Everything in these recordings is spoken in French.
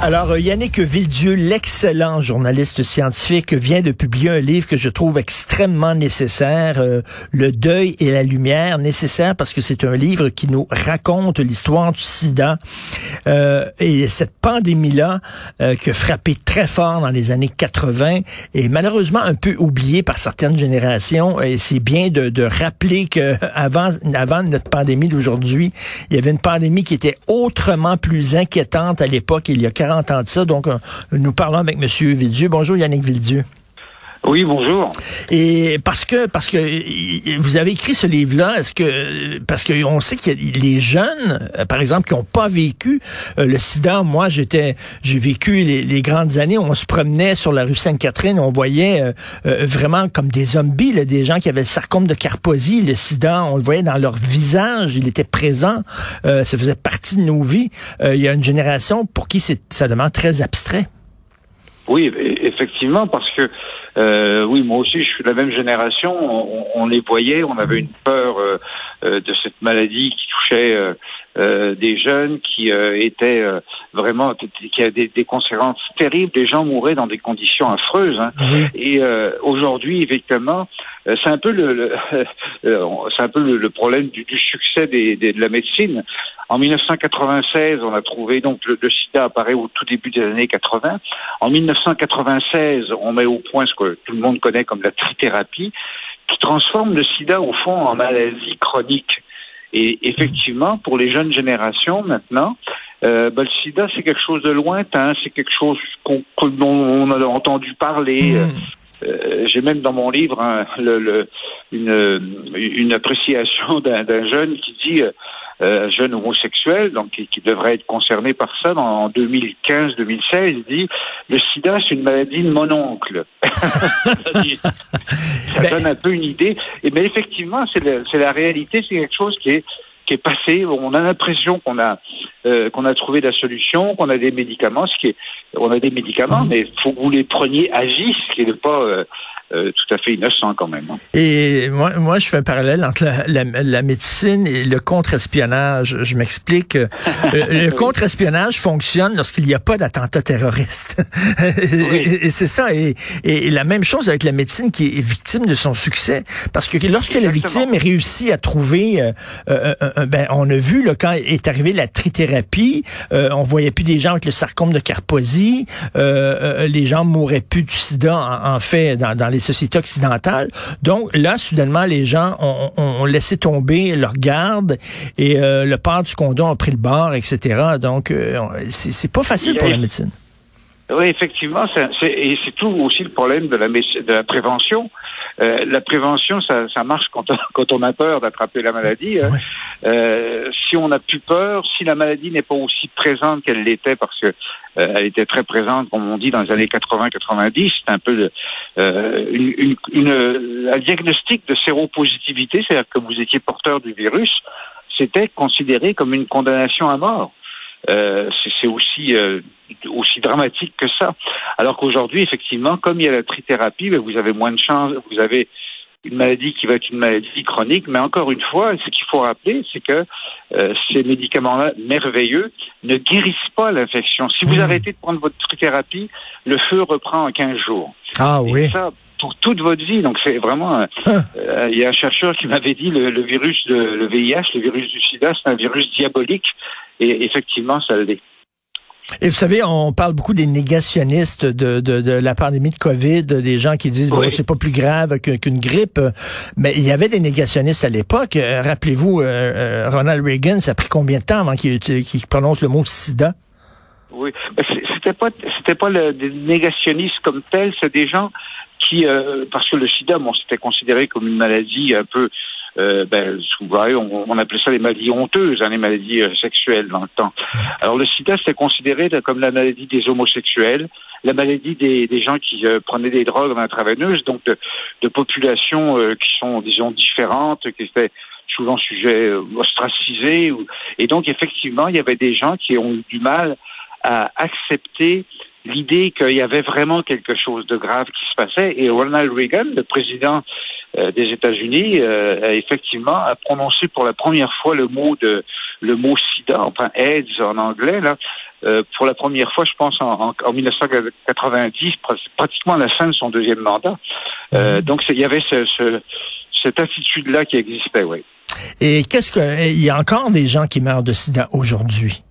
Alors, euh, Yannick Villedieu, l'excellent journaliste scientifique, vient de publier un livre que je trouve extrêmement nécessaire, euh, Le deuil et la lumière, nécessaire parce que c'est un livre qui nous raconte l'histoire du sida euh, et cette pandémie-là qui a frappé très fort dans les années 80 et malheureusement un peu oubliée par certaines générations. Et c'est bien de, de rappeler que avant, avant notre pandémie d'aujourd'hui, il y avait une pandémie qui était autrement plus inquiétante à l'époque, il y a 40 ans de ça. Donc, euh, nous parlons avec M. Villedieu. Bonjour, Yannick Villedieu. Oui, bonjour. Et parce que parce que vous avez écrit ce livre-là, est-ce que parce que on sait a les jeunes, euh, par exemple, qui n'ont pas vécu euh, le sida. Moi, j'étais, j'ai vécu les, grandes années. Où on se promenait sur la rue Sainte-Catherine, on voyait vraiment comme des zombies, là, des gens qui avaient le sarcome de Carposie, le sida. On le voyait dans leur visage, il était présent. ça faisait partie de nos vies. il y a une génération pour qui c'est ça demande très abstrait. Oui, effectivement, parce que euh, oui, moi aussi, je suis de la même génération. On, les voyait, on avait une peur euh, euh, de cette maladie qui touchait des jeunes, qui étaient vraiment, qui a des, conséquences terribles. Des gens mouraient dans des conditions affreuses. Hein. Et aujourd'hui, effectivement, c'est un peu le, c'est un peu le, problème du, succès des, de la médecine. En 1996, on a trouvé donc le, le, sida apparaît au tout début des années 80. En 1996, on met au point ce que tout le monde connaît comme la trithérapie, qui transforme le sida au fond en maladie chronique. Et effectivement, pour les jeunes générations maintenant, euh, ben, le sida c'est quelque chose de lointain, c'est quelque chose qu'on, dont on a entendu parler. Mmh. Euh, j'ai même dans mon livre hein, le, une, une appréciation d'un, jeune qui dit euh, euh, jeune homosexuel, donc qui, devrait être concerné par ça en 2015-2016, dit le sida c'est une maladie de mon oncle. ça ben donne un peu une idée. Et mais effectivement, c'est la, réalité, c'est quelque chose qui est qui est passé. On a l'impression qu'on a euh, qu'on a trouvé la solution, qu'on a des médicaments, ce qui est, on a des médicaments, mais faut que vous les preniez à vie, ce qui n'est pas euh, euh, tout à fait innocent quand même. Hein. Et moi, moi, je fais un parallèle entre la, la, médecine et le contre-espionnage. Je m'explique. Euh, le contre-espionnage fonctionne lorsqu'il n'y a pas d'attentat terroriste. et, c'est ça. Et, et, la même chose avec la médecine qui est victime de son succès. Parce que lorsque la victime réussit à trouver, euh, ben, on a vu là, quand est arrivée la trithérapie, on voyait plus des gens avec le sarcome de Carposie, les gens mouraient plus du sida en, en fait dans, dans les les sociétés occidentales. Donc là, soudainement, les gens ont, laissé tomber leur garde et euh, le port du condom a pris le bord, etc. Donc, euh, c'est pas facile pour la médecine. Oui, effectivement, et c'est tout aussi le problème de la, de la prévention. Euh, la prévention, ça, ça marche quand on, quand on a peur d'attraper la maladie. Hein. Euh, si on n'a plus peur, si la maladie n'est pas aussi présente qu'elle l'était, parce que euh, elle était très présente, comme on dit, dans les années 80-90, c'est un peu euh, une, une, une, un diagnostic de séropositivité, c'est-à-dire que vous étiez porteur du virus, c'était considéré comme une condamnation à mort. Euh, c'est aussi euh, aussi dramatique que ça. Alors qu'aujourd'hui, effectivement, comme il y a la trithérapie, ben, vous avez moins de chances, vous avez une maladie qui va être une maladie chronique, mais encore une fois, ce qu'il faut rappeler, c'est que euh, ces médicaments-là merveilleux ne guérissent pas l'infection. Si vous arrêtez de prendre votre trithérapie, le feu reprend en 15 jours. Ah oui. ça, pour toute votre vie. Donc c'est vraiment. Ah. Euh, il y a un chercheur qui m'avait dit le, le virus de le VIH, le virus du SIDA, c'est un virus diabolique. Et effectivement, ça l'est. Et vous savez, on parle beaucoup des négationnistes de, de, de la pandémie de COVID, des gens qui disent, bon, c'est pas plus grave qu'une grippe. Mais il y avait des négationnistes à l'époque. Euh, rappelez-vous, euh, euh, Ronald Reagan, ça a pris combien de temps avant qu'il prononce le mot sida? Oui, c'était pas c'était pas le, des négationnistes comme tels, c'est des gens qui, parce que le sida, bon, c'était considéré comme une maladie un peu euh, ben, on, appelait ça les maladies honteuses, hein, les maladies euh, sexuelles dans le temps. Alors le sida, c'était considéré comme la maladie des homosexuels, la maladie des, gens qui euh, prenaient des drogues intraveineuses, donc de populations qui sont, disons, différentes, qui étaient souvent sujets ostracisés. Et donc, effectivement, il y avait des gens qui ont eu du mal à accepter l'idée qu'il y avait vraiment quelque chose de grave qui se passait. Et Ronald Reagan, le président des États-Unis a effectivement a prononcé pour la première fois le mot de le mot SIDA, enfin AIDS en anglais là. pour la première fois, je pense, en, en, 1990, pratiquement à la fin de son deuxième mandat. Mhm. donc, il y avait ce, ce, cette attitude-là qui existait, oui. Et qu'est-ce que il y a encore des gens qui meurent de sida aujourd'hui?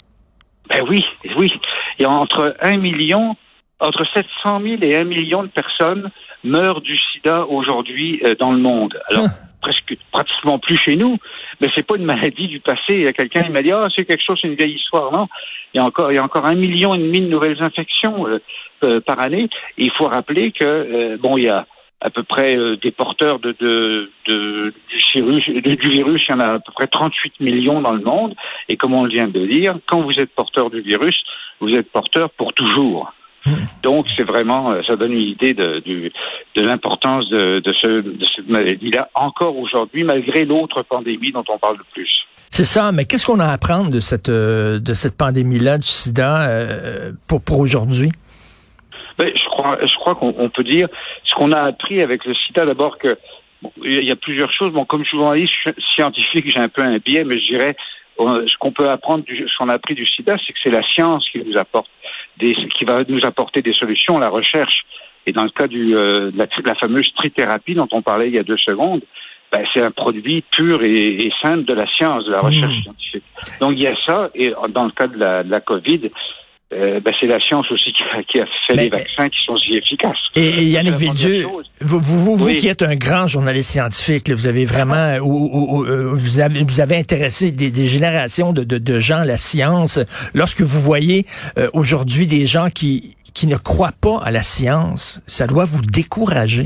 Ben oui, oui. Il y a entre un million, entre 700 000 et un million de personnes meurent du sida aujourd'hui euh, dans le monde. Alors, ah. presque, pratiquement plus chez nous, mais c'est pas une maladie du passé. Il y a quelqu'un qui m'a dit, ah, c'est quelque chose, c'est une vieille histoire. Non, il y a encore, il y a encore un million et demi de nouvelles infections euh, euh, par année. Et il faut rappeler que, bon, il y a à peu près des porteurs de, de, de du, virus, du virus, il y en a à peu près 38 millions dans le monde. Et comme on vient de dire, quand vous êtes porteur du virus, vous êtes porteur pour toujours. Donc, c'est vraiment, euh, ça donne une idée de, de, de l'importance de, de, ce, de cette maladie-là, encore aujourd'hui, malgré l'autre pandémie dont on parle le plus. C'est ça, mais qu'est-ce qu'on a à apprendre de cette, euh, de cette pandémie-là, du sida, pour, pour aujourd'hui? Ben, je crois, je crois qu'on peut dire ce qu'on a appris avec le sida, d'abord que il y a plusieurs choses. Bon, comme journaliste scientifique, j'ai un peu un biais, mais je dirais ce qu'on peut apprendre, du, ce qu'on a appris du sida, c'est que c'est la science qui nous apporte des, qui va nous apporter des solutions, la recherche. Et dans le cas du, euh, de, la, fameuse trithérapie dont on parlait il y a deux secondes, ben, c'est un produit pur et, et, simple de la science, de la recherche mmh. scientifique. Donc il y a ça, et dans le cas de la, de la COVID, euh, ben, c'est la science aussi qui a, qui a fait les vaccins qui sont si efficaces. Et, Yannick Villedieu, vous, vous, vous, qui êtes un grand journaliste scientifique, vous avez vraiment, ou, euh, vous, avez, vous avez intéressé des, des générations de, de, de, gens à la science. Lorsque vous voyez euh, aujourd'hui des gens qui, qui ne croient pas à la science, ça doit vous décourager.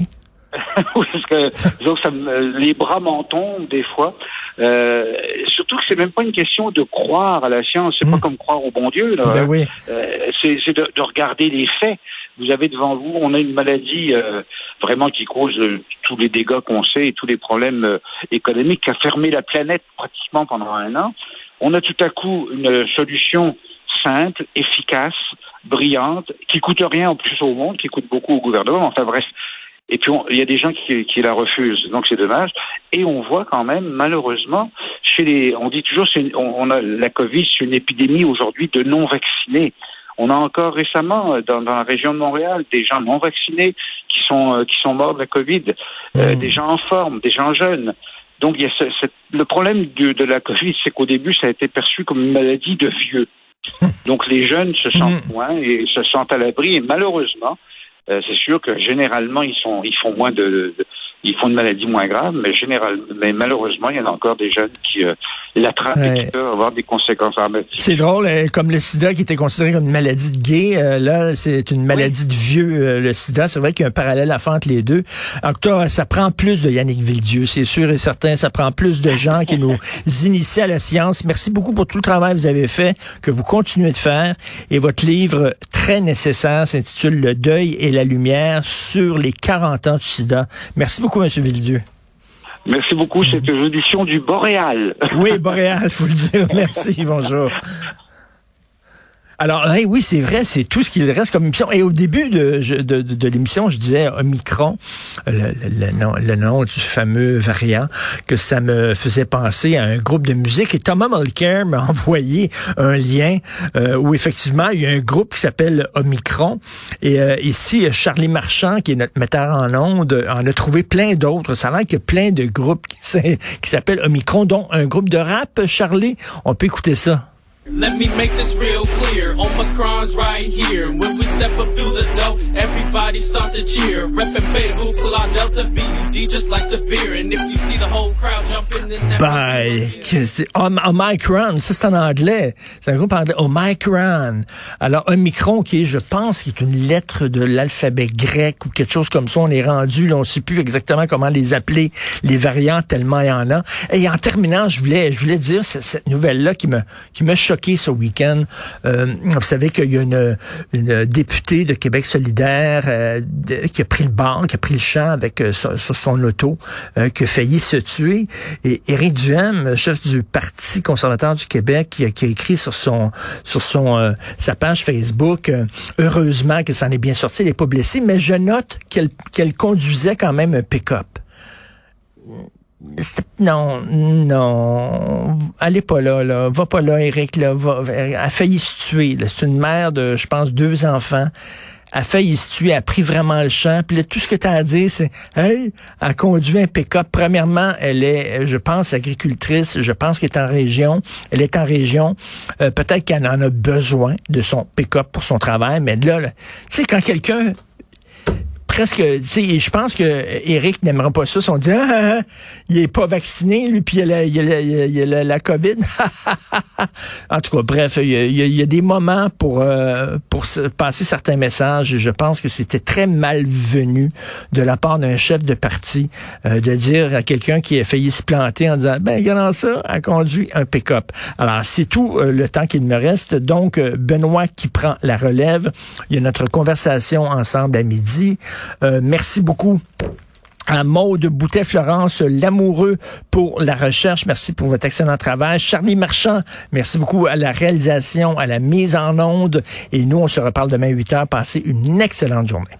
oui, parce que donc, ça les bras m'en tombent des fois. Euh, surtout que c'est même pas une question de croire à la science, c'est pas hmm. comme croire au bon Dieu. Là, ben oui. euh, c'est de, de, regarder les faits. Vous avez devant vous, on a une maladie euh, vraiment qui cause euh, tous les dégâts qu'on sait et tous les problèmes euh, économiques, qui a fermé la planète pratiquement pendant un an. On a tout à coup une solution simple, efficace, brillante, qui coûte rien en plus au monde, qui coûte beaucoup au gouvernement. Enfin bref, et puis, il y a des gens qui, qui la refusent. Donc, c'est dommage. Et on voit quand même, malheureusement, chez les, on dit toujours, c'est on, a la Covid, c'est une épidémie aujourd'hui de non vaccinés. On a encore récemment, euh, dans, dans, la région de Montréal, des gens non vaccinés qui sont euh, qui sont morts de la Covid, euh, mmh. des gens en forme, des gens jeunes. Donc, il y a ce, le problème de, de la Covid, c'est qu'au début, ça a été perçu comme une maladie de vieux. Donc, les jeunes se sentent mmh. moins et se sentent à l'abri. Et malheureusement, euh, c'est sûr que généralement ils sont ils font moins de, ils font une maladie moins grave, mais général, mais malheureusement, il y en a encore des jeunes qui euh, et peuvent avoir des conséquences. C'est drôle, euh, comme le sida qui était considéré comme une maladie de gay, euh, là, c'est une maladie de vieux, le sida. C'est vrai qu'il y a un parallèle à faire entre les deux. En tout cas, ça prend plus de Yannick Villedieu, c'est sûr et certain. Ça prend plus de gens qui nous initient à la science. Merci beaucoup pour tout le travail que vous avez fait, que vous continuez de faire. Et votre livre, très nécessaire, s'intitule Le deuil et la lumière sur les 40 ans du sida. Merci beaucoup beaucoup, M. Villedieu. Merci beaucoup. C'est une audition du Boréal. Oui, Boréal, faut le dire. Merci. Bonjour. Alors, oui, c'est vrai, c'est tout ce qu'il reste comme émission. Et au début de, de, de, l'émission, je disais Omicron, le, le, nom, le nom du fameux variant, que ça me faisait penser à un groupe de musique. Et Thomas Mulcair m'a envoyé un lien euh, où effectivement, il y a un groupe qui s'appelle Omicron. Et euh, ici, Charlie Marchand, qui est notre metteur en ondes, en a trouvé plein d'autres. Ça a l'air qu'il y a plein de groupes qui s'appellent Omicron, dont un groupe de rap, Charlie. On peut écouter ça. Let me make this real clear. Omicron's right here. When we step up through the door, everybody start to cheer. Reppin' Beta Upsilon Delta BUD just like the beer. And if you see the whole crowd jumping, then that Ben, c'est Omicron, ça c'est en anglais. C'est un groupe anglais, Omicron. Alors, Omicron qui est, je pense, qui est une lettre de l'alphabet grec ou quelque chose comme ça. On est rendu, là, on sait plus exactement comment les appeler, les variantes, tellement il y en a. Et en terminant, je voulais, je voulais dire cette nouvelle-là qui me, qui me choqué ce week-end. Euh, vous savez qu'il y a une, une, députée de Québec solidaire euh, qui a pris le banc, qui a pris le champ avec euh, sur, son auto, qui a failli se tuer. Et Éric Duhem, chef du Parti conservateur du Québec, qui a, écrit sur son sur son sa page Facebook, heureusement qu'elle s'en est bien sortie, elle n'est pas blessée, mais je note qu'elle qu'elle conduisait quand même un pick-up. Non, non, allez pas là, là, va pas là, Eric, là, va, a failli se tuer. C'est une mère de, je pense, deux enfants a failli se tuer, a pris vraiment le champ. Puis là, tout ce que tu as à dire, c'est Hey, elle conduit un pick-up. Premièrement, elle est, je pense, agricultrice. Je pense qu'elle est en région. Elle est en région. Euh, peut-être qu'elle en a besoin de son pick-up pour son travail. Mais là, là tu sais, quand quelqu'un presque, tu sais, je pense que Eric n'aimerait pas ça. Si on dit, ah, ah, ah, il est pas vacciné, lui, puis il a la, il a il a la, COVID. en tout cas, bref, il y a, des moments pour euh, pour passer certains messages. Je pense que c'était très malvenu de la part d'un chef de parti euh, de dire à quelqu'un qui a failli se planter en disant, ben, regardant ça, a conduit un pick-up. Alors, c'est tout euh, le temps qu'il me reste. Donc, Benoît qui prend la relève. Il y a notre conversation ensemble à midi. Euh, merci beaucoup à Maude Boutet-Florence, l'amoureux pour la recherche. Merci pour votre excellent travail. Charlie Marchand, merci beaucoup à la réalisation, à la mise en onde. Et nous, on se reparle demain 8 heures. Passez une excellente journée.